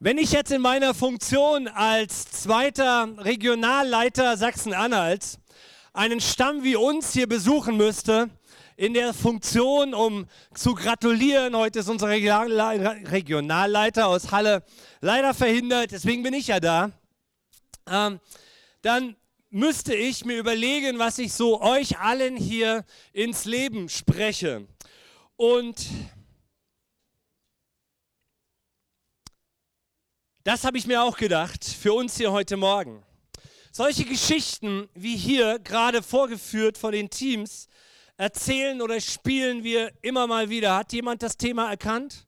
Wenn ich jetzt in meiner Funktion als zweiter Regionalleiter Sachsen-Anhalts einen Stamm wie uns hier besuchen müsste, in der Funktion, um zu gratulieren, heute ist unser Regionalleiter aus Halle leider verhindert, deswegen bin ich ja da, ähm, dann müsste ich mir überlegen, was ich so euch allen hier ins Leben spreche. Und Das habe ich mir auch gedacht für uns hier heute Morgen. Solche Geschichten wie hier gerade vorgeführt von den Teams erzählen oder spielen wir immer mal wieder. Hat jemand das Thema erkannt?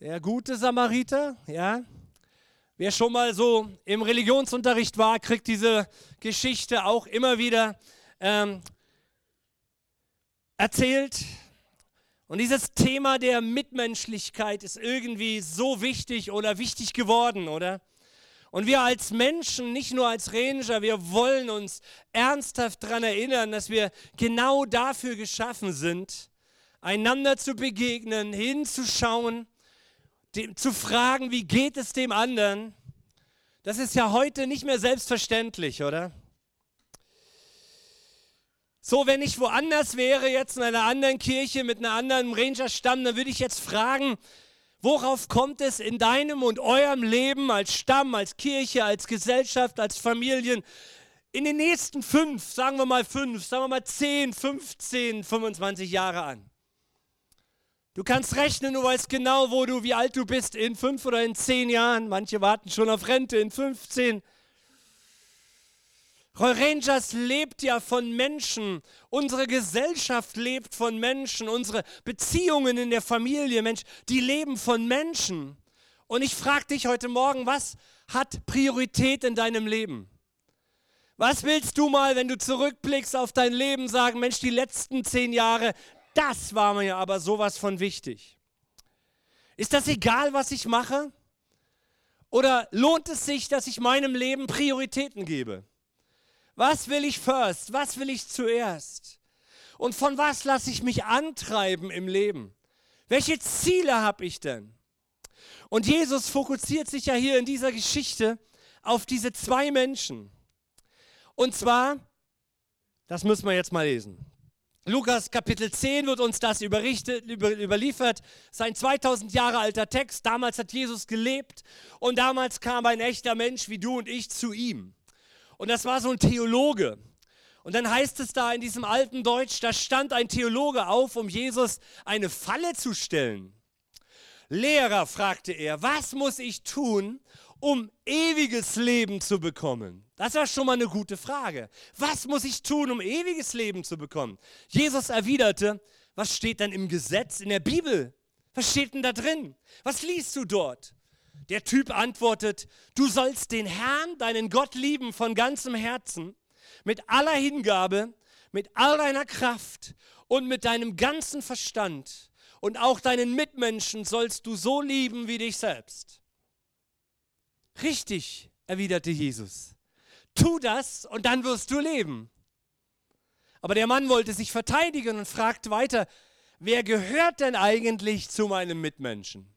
Der gute Samariter, ja. Wer schon mal so im Religionsunterricht war, kriegt diese Geschichte auch immer wieder ähm, erzählt. Und dieses Thema der Mitmenschlichkeit ist irgendwie so wichtig oder wichtig geworden, oder? Und wir als Menschen, nicht nur als Ranger, wir wollen uns ernsthaft daran erinnern, dass wir genau dafür geschaffen sind, einander zu begegnen, hinzuschauen, dem, zu fragen, wie geht es dem anderen. Das ist ja heute nicht mehr selbstverständlich, oder? So, wenn ich woanders wäre, jetzt in einer anderen Kirche mit einem anderen Ranger-Stamm, dann würde ich jetzt fragen, worauf kommt es in deinem und eurem Leben als Stamm, als Kirche, als Gesellschaft, als Familien in den nächsten fünf, sagen wir mal fünf, sagen wir mal zehn, 15, 25 Jahre an? Du kannst rechnen, du weißt genau, wo du, wie alt du bist in fünf oder in zehn Jahren. Manche warten schon auf Rente in 15. Roy Rangers lebt ja von Menschen. Unsere Gesellschaft lebt von Menschen. Unsere Beziehungen in der Familie, Mensch, die leben von Menschen. Und ich frage dich heute Morgen, was hat Priorität in deinem Leben? Was willst du mal, wenn du zurückblickst auf dein Leben, sagen, Mensch, die letzten zehn Jahre, das war mir aber sowas von wichtig. Ist das egal, was ich mache? Oder lohnt es sich, dass ich meinem Leben Prioritäten gebe? Was will ich first? Was will ich zuerst? Und von was lasse ich mich antreiben im Leben? Welche Ziele habe ich denn? Und Jesus fokussiert sich ja hier in dieser Geschichte auf diese zwei Menschen. Und zwar, das müssen wir jetzt mal lesen. Lukas Kapitel 10 wird uns das überrichtet, über, überliefert. Sein 2000 Jahre alter Text. Damals hat Jesus gelebt und damals kam ein echter Mensch wie du und ich zu ihm. Und das war so ein Theologe. Und dann heißt es da in diesem alten Deutsch, da stand ein Theologe auf, um Jesus eine Falle zu stellen. Lehrer, fragte er, was muss ich tun, um ewiges Leben zu bekommen? Das war schon mal eine gute Frage. Was muss ich tun, um ewiges Leben zu bekommen? Jesus erwiderte, was steht denn im Gesetz, in der Bibel? Was steht denn da drin? Was liest du dort? Der Typ antwortet, du sollst den Herrn, deinen Gott lieben von ganzem Herzen, mit aller Hingabe, mit all deiner Kraft und mit deinem ganzen Verstand. Und auch deinen Mitmenschen sollst du so lieben wie dich selbst. Richtig, erwiderte Jesus. Tu das und dann wirst du leben. Aber der Mann wollte sich verteidigen und fragt weiter, wer gehört denn eigentlich zu meinem Mitmenschen?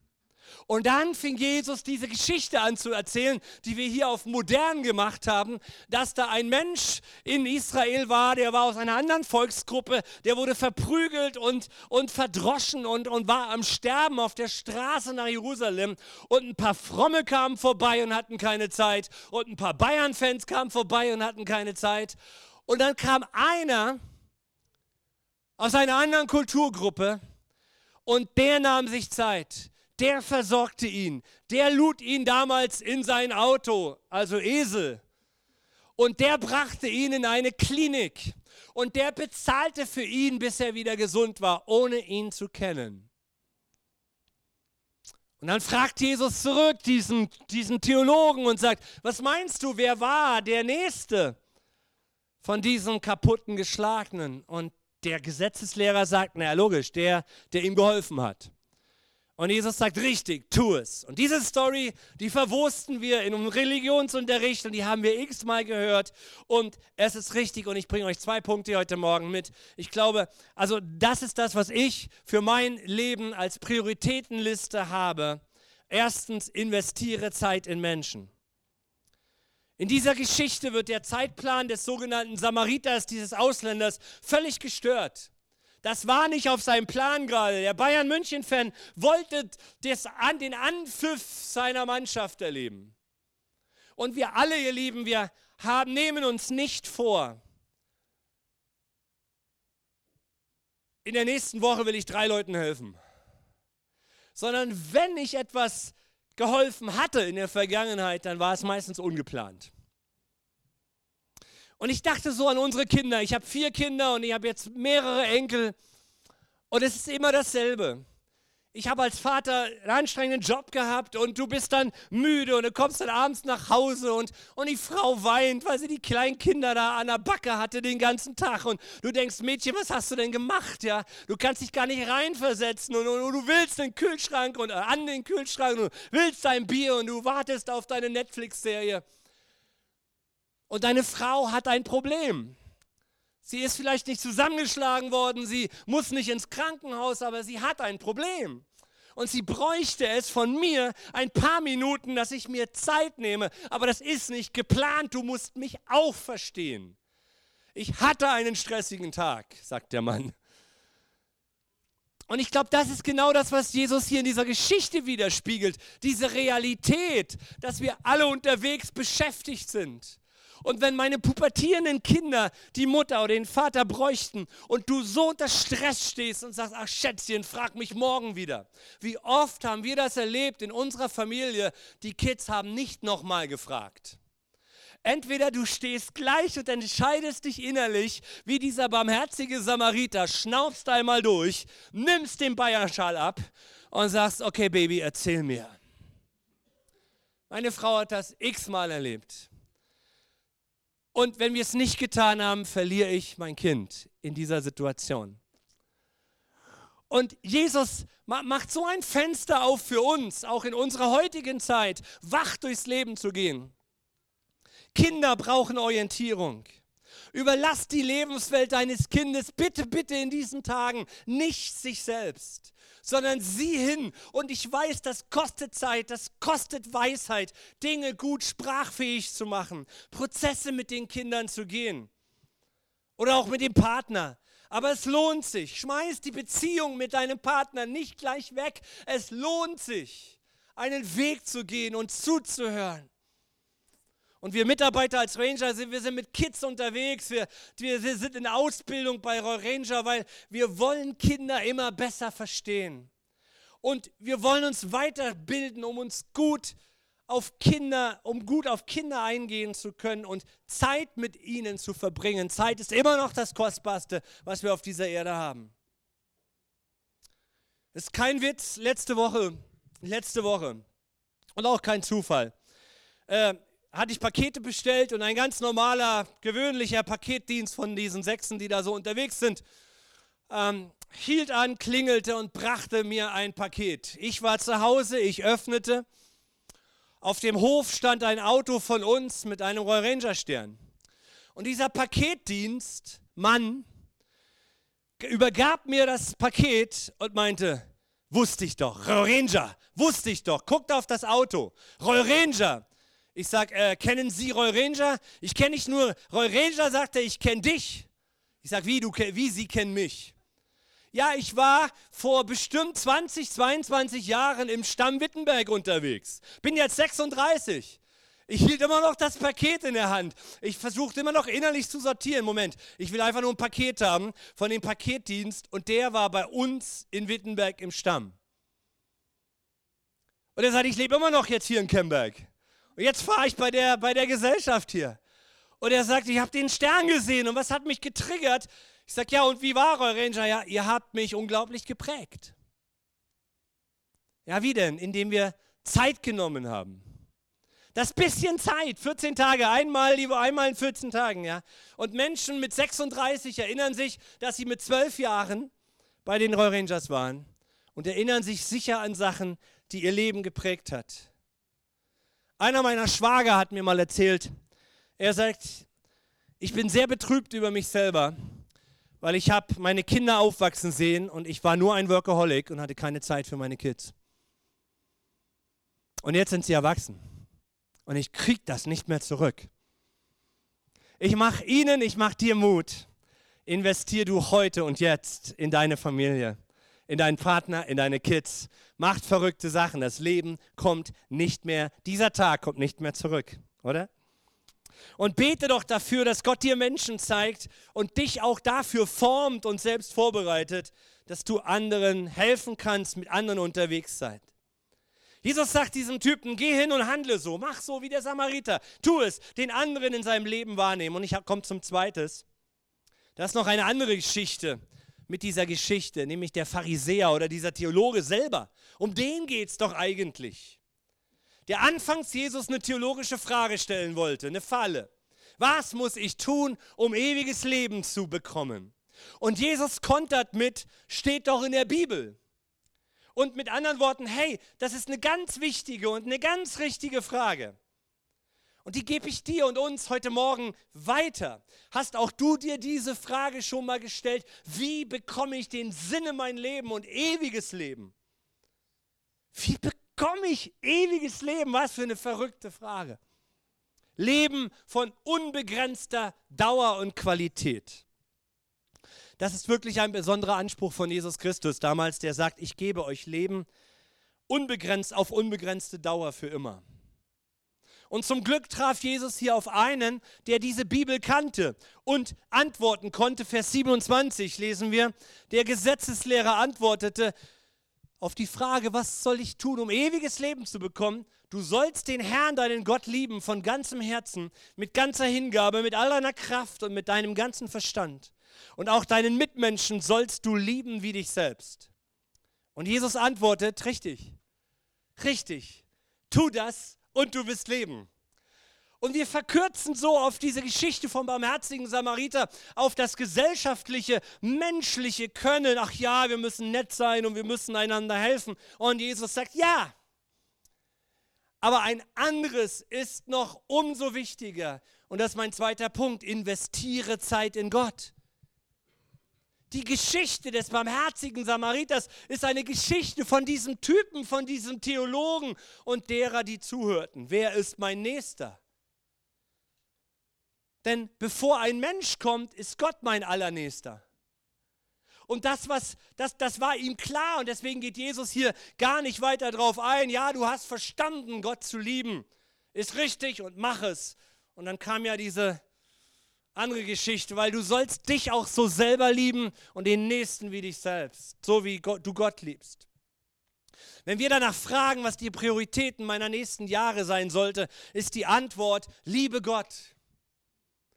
Und dann fing Jesus diese Geschichte an zu erzählen, die wir hier auf modern gemacht haben, dass da ein Mensch in Israel war, der war aus einer anderen Volksgruppe, der wurde verprügelt und, und verdroschen und, und war am Sterben auf der Straße nach Jerusalem. Und ein paar Fromme kamen vorbei und hatten keine Zeit. Und ein paar Bayern-Fans kamen vorbei und hatten keine Zeit. Und dann kam einer aus einer anderen Kulturgruppe und der nahm sich Zeit der versorgte ihn. Der lud ihn damals in sein Auto, also Esel. Und der brachte ihn in eine Klinik. Und der bezahlte für ihn, bis er wieder gesund war, ohne ihn zu kennen. Und dann fragt Jesus zurück diesen, diesen Theologen und sagt, was meinst du, wer war der Nächste von diesen kaputten Geschlagenen? Und der Gesetzeslehrer sagt, naja, logisch, der, der ihm geholfen hat. Und Jesus sagt, richtig, tu es. Und diese Story, die verwursten wir in einem Religionsunterricht und die haben wir x-mal gehört. Und es ist richtig und ich bringe euch zwei Punkte heute Morgen mit. Ich glaube, also das ist das, was ich für mein Leben als Prioritätenliste habe. Erstens, investiere Zeit in Menschen. In dieser Geschichte wird der Zeitplan des sogenannten Samariters, dieses Ausländers, völlig gestört. Das war nicht auf seinem Plan gerade. Der Bayern München-Fan wollte das, den Anpfiff seiner Mannschaft erleben. Und wir alle, ihr Lieben, wir haben, nehmen uns nicht vor, in der nächsten Woche will ich drei Leuten helfen. Sondern wenn ich etwas geholfen hatte in der Vergangenheit, dann war es meistens ungeplant. Und ich dachte so an unsere Kinder. Ich habe vier Kinder und ich habe jetzt mehrere Enkel. Und es ist immer dasselbe. Ich habe als Vater einen anstrengenden Job gehabt und du bist dann müde und du kommst dann abends nach Hause und, und die Frau weint, weil sie die kleinen Kinder da an der Backe hatte den ganzen Tag und du denkst, Mädchen, was hast du denn gemacht? Ja, du kannst dich gar nicht reinversetzen und, und, und du willst den Kühlschrank und äh, an den Kühlschrank und du willst dein Bier und du wartest auf deine Netflix-Serie. Und deine Frau hat ein Problem. Sie ist vielleicht nicht zusammengeschlagen worden, sie muss nicht ins Krankenhaus, aber sie hat ein Problem. Und sie bräuchte es von mir ein paar Minuten, dass ich mir Zeit nehme. Aber das ist nicht geplant, du musst mich auch verstehen. Ich hatte einen stressigen Tag, sagt der Mann. Und ich glaube, das ist genau das, was Jesus hier in dieser Geschichte widerspiegelt. Diese Realität, dass wir alle unterwegs beschäftigt sind. Und wenn meine pubertierenden Kinder die Mutter oder den Vater bräuchten und du so unter Stress stehst und sagst, ach Schätzchen, frag mich morgen wieder. Wie oft haben wir das erlebt in unserer Familie? Die Kids haben nicht nochmal gefragt. Entweder du stehst gleich und entscheidest dich innerlich, wie dieser barmherzige Samariter, schnaufst einmal durch, nimmst den Bayerschal ab und sagst, okay Baby, erzähl mir. Meine Frau hat das x-mal erlebt. Und wenn wir es nicht getan haben, verliere ich mein Kind in dieser Situation. Und Jesus macht so ein Fenster auf für uns, auch in unserer heutigen Zeit, wach durchs Leben zu gehen. Kinder brauchen Orientierung. Überlass die Lebenswelt deines Kindes bitte, bitte in diesen Tagen nicht sich selbst, sondern sieh hin. Und ich weiß, das kostet Zeit, das kostet Weisheit, Dinge gut sprachfähig zu machen, Prozesse mit den Kindern zu gehen oder auch mit dem Partner. Aber es lohnt sich. Schmeiß die Beziehung mit deinem Partner nicht gleich weg. Es lohnt sich, einen Weg zu gehen und zuzuhören. Und wir Mitarbeiter als Ranger sind, wir sind mit Kids unterwegs, wir, wir sind in Ausbildung bei Ranger, weil wir wollen Kinder immer besser verstehen. Und wir wollen uns weiterbilden, um uns gut auf Kinder, um gut auf Kinder eingehen zu können und Zeit mit ihnen zu verbringen. Zeit ist immer noch das Kostbarste, was wir auf dieser Erde haben. Ist kein Witz, letzte Woche, letzte Woche und auch kein Zufall. Äh, hatte ich Pakete bestellt und ein ganz normaler, gewöhnlicher Paketdienst von diesen Sechsen, die da so unterwegs sind, ähm, hielt an, klingelte und brachte mir ein Paket. Ich war zu Hause, ich öffnete. Auf dem Hof stand ein Auto von uns mit einem Royal Ranger Stern. Und dieser Paketdienst, Mann, übergab mir das Paket und meinte, wusste ich doch, Royal Ranger, wusste ich doch, guckt auf das Auto, Royal Ranger. Ich sage, äh, kennen Sie Roy Ranger? Ich kenne nicht nur Roy Ranger, sagt er, ich kenne dich. Ich sage, wie, wie Sie kennen mich? Ja, ich war vor bestimmt 20, 22 Jahren im Stamm Wittenberg unterwegs. Bin jetzt 36. Ich hielt immer noch das Paket in der Hand. Ich versuchte immer noch innerlich zu sortieren. Moment, ich will einfach nur ein Paket haben von dem Paketdienst und der war bei uns in Wittenberg im Stamm. Und er sagt, ich lebe immer noch jetzt hier in Kemberg. Und jetzt fahre ich bei der, bei der Gesellschaft hier. Und er sagt, ich habe den Stern gesehen und was hat mich getriggert? Ich sage, ja, und wie war euer Ranger? Ja, ihr habt mich unglaublich geprägt. Ja, wie denn? Indem wir Zeit genommen haben. Das bisschen Zeit, 14 Tage, einmal, lieber einmal in 14 Tagen, ja. Und Menschen mit 36 erinnern sich, dass sie mit 12 Jahren bei den Royal Rangers waren und erinnern sich sicher an Sachen, die ihr Leben geprägt hat. Einer meiner Schwager hat mir mal erzählt, er sagt, ich bin sehr betrübt über mich selber, weil ich habe meine Kinder aufwachsen sehen und ich war nur ein Workaholic und hatte keine Zeit für meine Kids. Und jetzt sind sie erwachsen. Und ich kriege das nicht mehr zurück. Ich mache ihnen, ich mache dir Mut. Investier du heute und jetzt in deine Familie, in deinen Partner, in deine Kids. Macht verrückte Sachen. Das Leben kommt nicht mehr, dieser Tag kommt nicht mehr zurück, oder? Und bete doch dafür, dass Gott dir Menschen zeigt und dich auch dafür formt und selbst vorbereitet, dass du anderen helfen kannst, mit anderen unterwegs sein. Jesus sagt diesem Typen, geh hin und handle so, mach so wie der Samariter, tu es, den anderen in seinem Leben wahrnehmen. Und ich komme zum Zweites. Da ist noch eine andere Geschichte mit dieser Geschichte, nämlich der Pharisäer oder dieser Theologe selber. Um den geht es doch eigentlich. Der anfangs Jesus eine theologische Frage stellen wollte, eine Falle. Was muss ich tun, um ewiges Leben zu bekommen? Und Jesus kontert mit, steht doch in der Bibel. Und mit anderen Worten, hey, das ist eine ganz wichtige und eine ganz richtige Frage. Und die gebe ich dir und uns heute Morgen weiter. Hast auch du dir diese Frage schon mal gestellt? Wie bekomme ich den Sinn in mein Leben und ewiges Leben? Wie bekomme ich ewiges Leben? Was für eine verrückte Frage. Leben von unbegrenzter Dauer und Qualität. Das ist wirklich ein besonderer Anspruch von Jesus Christus damals, der sagt, ich gebe euch Leben unbegrenzt auf unbegrenzte Dauer für immer. Und zum Glück traf Jesus hier auf einen, der diese Bibel kannte und antworten konnte. Vers 27 lesen wir, der Gesetzeslehrer antwortete auf die Frage, was soll ich tun, um ewiges Leben zu bekommen? Du sollst den Herrn, deinen Gott lieben von ganzem Herzen, mit ganzer Hingabe, mit all deiner Kraft und mit deinem ganzen Verstand. Und auch deinen Mitmenschen sollst du lieben wie dich selbst. Und Jesus antwortet, richtig, richtig, tu das und du wirst leben. Und wir verkürzen so auf diese Geschichte vom barmherzigen Samariter, auf das gesellschaftliche, menschliche Können. Ach ja, wir müssen nett sein und wir müssen einander helfen. Und Jesus sagt, ja. Aber ein anderes ist noch umso wichtiger. Und das ist mein zweiter Punkt. Investiere Zeit in Gott. Die Geschichte des barmherzigen Samariters ist eine Geschichte von diesem Typen, von diesem Theologen und derer, die zuhörten. Wer ist mein Nächster? Denn bevor ein Mensch kommt, ist Gott mein Allernächster. Und das, was, das, das war ihm klar und deswegen geht Jesus hier gar nicht weiter drauf ein. Ja, du hast verstanden, Gott zu lieben. Ist richtig und mach es. Und dann kam ja diese andere Geschichte, weil du sollst dich auch so selber lieben und den Nächsten wie dich selbst, so wie Gott, du Gott liebst. Wenn wir danach fragen, was die Prioritäten meiner nächsten Jahre sein sollte, ist die Antwort, liebe Gott.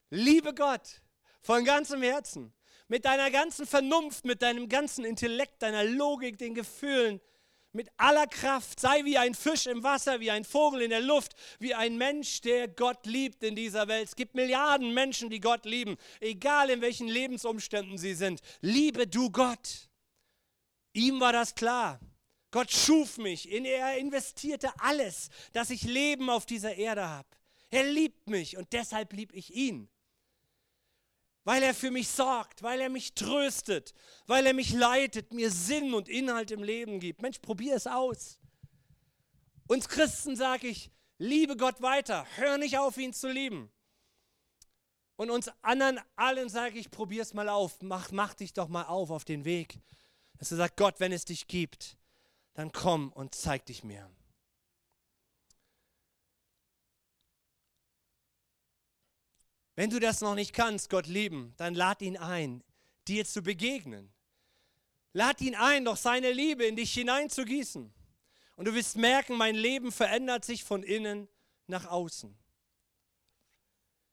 Liebe Gott von ganzem Herzen, mit deiner ganzen Vernunft, mit deinem ganzen Intellekt, deiner Logik, den Gefühlen, mit aller Kraft. Sei wie ein Fisch im Wasser, wie ein Vogel in der Luft, wie ein Mensch, der Gott liebt in dieser Welt. Es gibt Milliarden Menschen, die Gott lieben, egal in welchen Lebensumständen sie sind. Liebe du Gott. Ihm war das klar. Gott schuf mich, er investierte alles, dass ich Leben auf dieser Erde habe. Er liebt mich und deshalb liebe ich ihn weil er für mich sorgt, weil er mich tröstet, weil er mich leitet, mir Sinn und Inhalt im Leben gibt. Mensch, probier es aus. Uns Christen sage ich, liebe Gott weiter, hör nicht auf, ihn zu lieben. Und uns anderen allen sage ich, probier es mal auf, mach, mach dich doch mal auf auf den Weg. Dass du sagst, Gott, wenn es dich gibt, dann komm und zeig dich mir. Wenn du das noch nicht kannst, Gott lieben, dann lad ihn ein, dir zu begegnen. Lad ihn ein, doch seine Liebe in dich hineinzugießen. Und du wirst merken, mein Leben verändert sich von innen nach außen.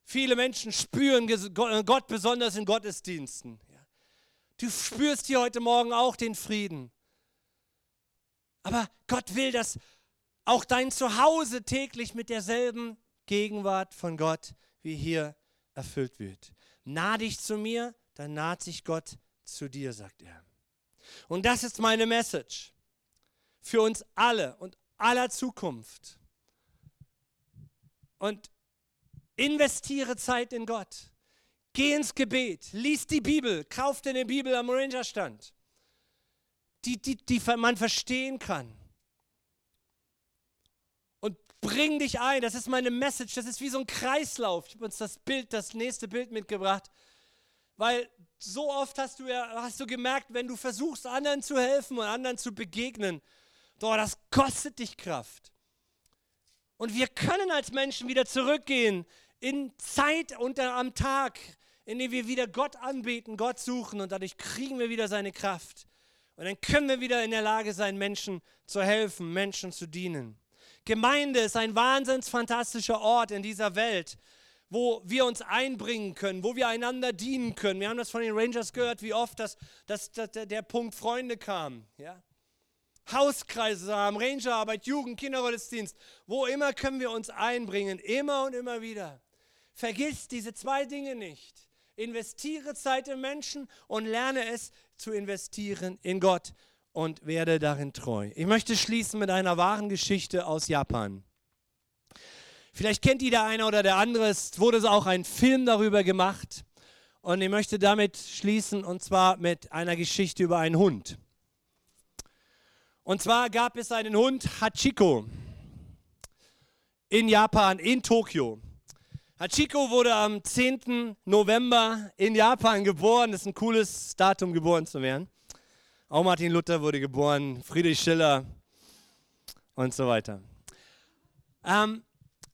Viele Menschen spüren Gott besonders in Gottesdiensten. Du spürst hier heute Morgen auch den Frieden. Aber Gott will, dass auch dein Zuhause täglich mit derselben Gegenwart von Gott wie hier erfüllt wird. Nah dich zu mir, dann naht sich Gott zu dir, sagt er. Und das ist meine Message für uns alle und aller Zukunft. Und investiere Zeit in Gott. Geh ins Gebet, lies die Bibel, kauf dir eine Bibel am Rangerstand, die, die, die man verstehen kann. Und bring dich ein. Das ist meine Message. Das ist wie so ein Kreislauf. Ich habe uns das Bild, das nächste Bild mitgebracht, weil so oft hast du ja, hast du gemerkt, wenn du versuchst, anderen zu helfen und anderen zu begegnen, doch das kostet dich Kraft. Und wir können als Menschen wieder zurückgehen in Zeit unter am Tag, in dem wir wieder Gott anbeten, Gott suchen und dadurch kriegen wir wieder seine Kraft. Und dann können wir wieder in der Lage sein, Menschen zu helfen, Menschen zu dienen. Gemeinde ist ein wahnsinns fantastischer Ort in dieser Welt, wo wir uns einbringen können, wo wir einander dienen können. Wir haben das von den Rangers gehört, wie oft das, das, das der Punkt Freunde kam. Ja? Hauskreise haben, Rangerarbeit, Jugend, Kindergottesdienst, wo immer können wir uns einbringen, immer und immer wieder. Vergiss diese zwei Dinge nicht. Investiere Zeit in Menschen und lerne es zu investieren in Gott und werde darin treu. Ich möchte schließen mit einer wahren Geschichte aus Japan. Vielleicht kennt die der eine oder der andere, es wurde auch ein Film darüber gemacht und ich möchte damit schließen und zwar mit einer Geschichte über einen Hund. Und zwar gab es einen Hund, Hachiko, in Japan, in Tokio. Hachiko wurde am 10. November in Japan geboren. Das ist ein cooles Datum, geboren zu werden. Auch Martin Luther wurde geboren, Friedrich Schiller und so weiter. Ähm,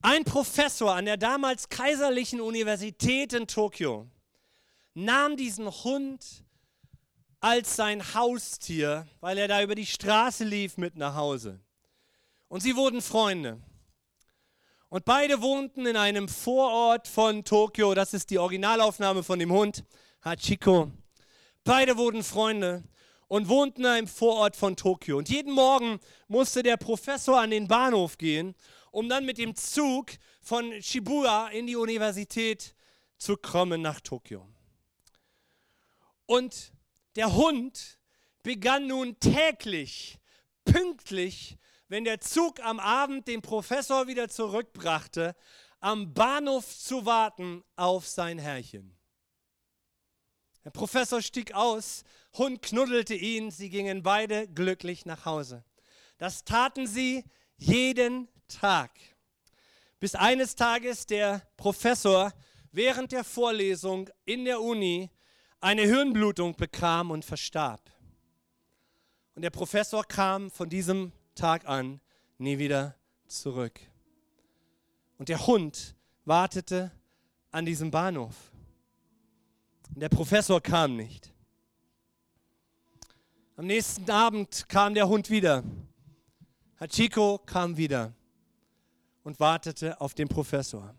ein Professor an der damals kaiserlichen Universität in Tokio nahm diesen Hund als sein Haustier, weil er da über die Straße lief mit nach Hause. Und sie wurden Freunde. Und beide wohnten in einem Vorort von Tokio. Das ist die Originalaufnahme von dem Hund, Hachiko. Beide wurden Freunde und wohnten einem Vorort von Tokio. Und jeden Morgen musste der Professor an den Bahnhof gehen, um dann mit dem Zug von Shibuya in die Universität zu kommen nach Tokio. Und der Hund begann nun täglich, pünktlich wenn der Zug am Abend den Professor wieder zurückbrachte, am Bahnhof zu warten auf sein Herrchen. Der Professor stieg aus, Hund knuddelte ihn, sie gingen beide glücklich nach Hause. Das taten sie jeden Tag. Bis eines Tages der Professor während der Vorlesung in der Uni eine Hirnblutung bekam und verstarb. Und der Professor kam von diesem Tag an nie wieder zurück. Und der Hund wartete an diesem Bahnhof. Der Professor kam nicht. Am nächsten Abend kam der Hund wieder. Hachiko kam wieder und wartete auf den Professor.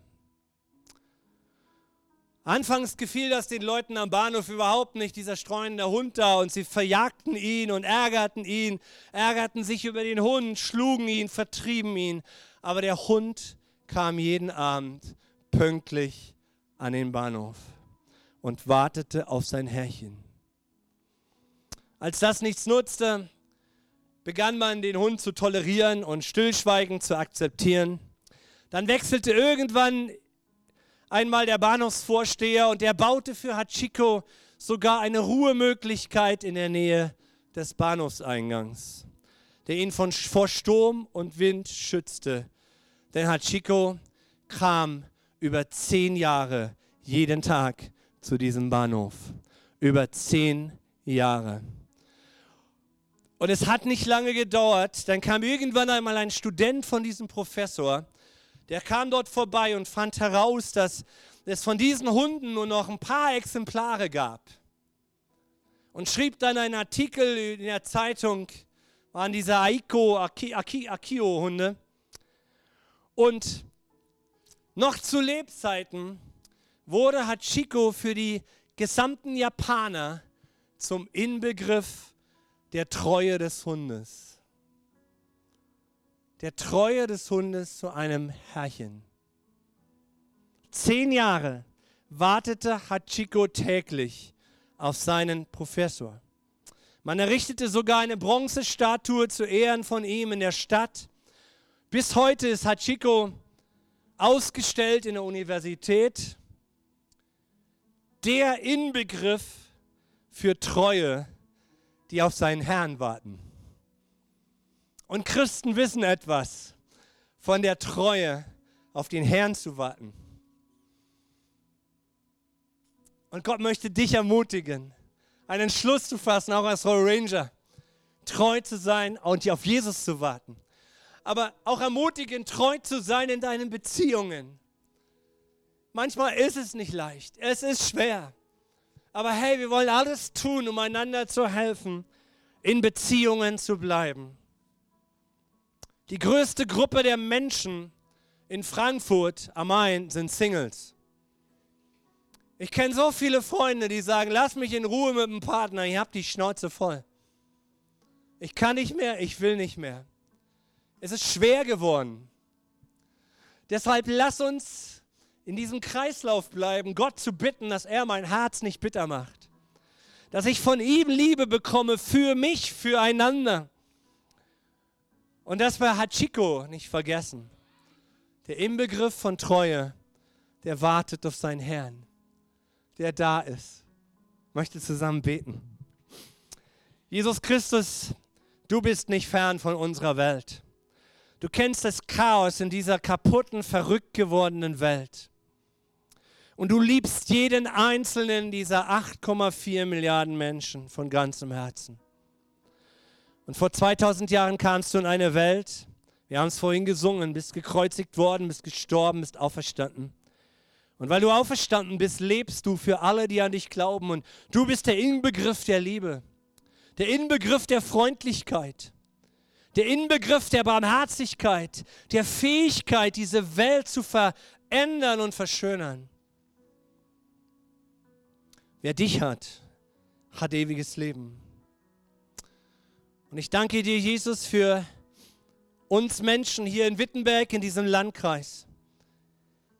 Anfangs gefiel das den Leuten am Bahnhof überhaupt nicht, dieser streunende Hund da, und sie verjagten ihn und ärgerten ihn, ärgerten sich über den Hund, schlugen ihn, vertrieben ihn. Aber der Hund kam jeden Abend pünktlich an den Bahnhof und wartete auf sein Herrchen. Als das nichts nutzte, begann man den Hund zu tolerieren und stillschweigend zu akzeptieren. Dann wechselte irgendwann einmal der Bahnhofsvorsteher und der baute für Hachiko sogar eine Ruhemöglichkeit in der Nähe des Bahnhofseingangs, der ihn von, vor Sturm und Wind schützte. Denn Hachiko kam über zehn Jahre jeden Tag zu diesem Bahnhof. Über zehn Jahre. Und es hat nicht lange gedauert, dann kam irgendwann einmal ein Student von diesem Professor der kam dort vorbei und fand heraus, dass es von diesen Hunden nur noch ein paar Exemplare gab. Und schrieb dann einen Artikel in der Zeitung, waren diese Akio-Hunde. Und noch zu Lebzeiten wurde Hachiko für die gesamten Japaner zum Inbegriff der Treue des Hundes der Treue des Hundes zu einem Herrchen. Zehn Jahre wartete Hachiko täglich auf seinen Professor. Man errichtete sogar eine Bronzestatue zu Ehren von ihm in der Stadt. Bis heute ist Hachiko ausgestellt in der Universität. Der Inbegriff für Treue, die auf seinen Herrn warten. Und Christen wissen etwas von der Treue auf den Herrn zu warten. Und Gott möchte dich ermutigen, einen Entschluss zu fassen, auch als Royal Ranger, treu zu sein und auf Jesus zu warten. Aber auch ermutigen, treu zu sein in deinen Beziehungen. Manchmal ist es nicht leicht, es ist schwer. Aber hey, wir wollen alles tun, um einander zu helfen, in Beziehungen zu bleiben. Die größte Gruppe der Menschen in Frankfurt am Main sind Singles. Ich kenne so viele Freunde, die sagen, lass mich in Ruhe mit dem Partner, ich habe die Schnauze voll. Ich kann nicht mehr, ich will nicht mehr. Es ist schwer geworden. Deshalb lass uns in diesem Kreislauf bleiben, Gott zu bitten, dass er mein Herz nicht bitter macht. Dass ich von ihm Liebe bekomme für mich, füreinander. Und das war Hachiko nicht vergessen. Der Inbegriff von Treue, der wartet auf seinen Herrn der da ist. Ich möchte zusammen beten. Jesus Christus, du bist nicht fern von unserer Welt. Du kennst das Chaos in dieser kaputten, verrückt gewordenen Welt. Und du liebst jeden einzelnen dieser 8,4 Milliarden Menschen von ganzem Herzen. Und vor 2000 Jahren kamst du in eine Welt, wir haben es vorhin gesungen, bist gekreuzigt worden, bist gestorben, bist auferstanden. Und weil du auferstanden bist, lebst du für alle, die an dich glauben. Und du bist der Inbegriff der Liebe, der Inbegriff der Freundlichkeit, der Inbegriff der Barmherzigkeit, der Fähigkeit, diese Welt zu verändern und verschönern. Wer dich hat, hat ewiges Leben. Und ich danke dir, Jesus, für uns Menschen hier in Wittenberg, in diesem Landkreis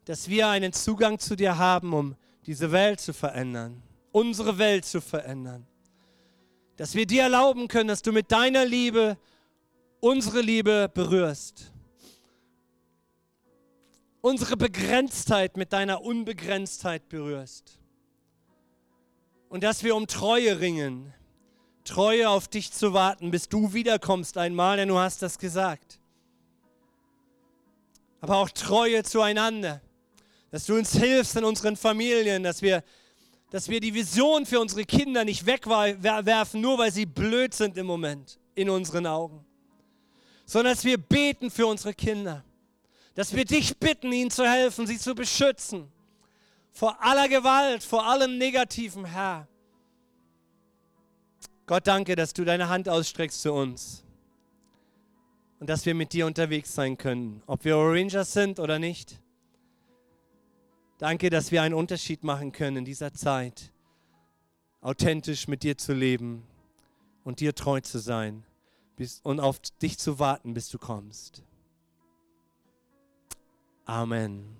dass wir einen Zugang zu dir haben, um diese Welt zu verändern, unsere Welt zu verändern. Dass wir dir erlauben können, dass du mit deiner Liebe unsere Liebe berührst. Unsere Begrenztheit mit deiner Unbegrenztheit berührst. Und dass wir um Treue ringen. Treue auf dich zu warten, bis du wiederkommst einmal, denn du hast das gesagt. Aber auch Treue zueinander dass du uns hilfst in unseren Familien, dass wir, dass wir die Vision für unsere Kinder nicht wegwerfen, nur weil sie blöd sind im Moment in unseren Augen, sondern dass wir beten für unsere Kinder, dass wir dich bitten, ihnen zu helfen, sie zu beschützen vor aller Gewalt, vor allem Negativen, Herr. Gott, danke, dass du deine Hand ausstreckst zu uns und dass wir mit dir unterwegs sein können, ob wir Rangers sind oder nicht. Danke, dass wir einen Unterschied machen können in dieser Zeit, authentisch mit dir zu leben und dir treu zu sein und auf dich zu warten, bis du kommst. Amen.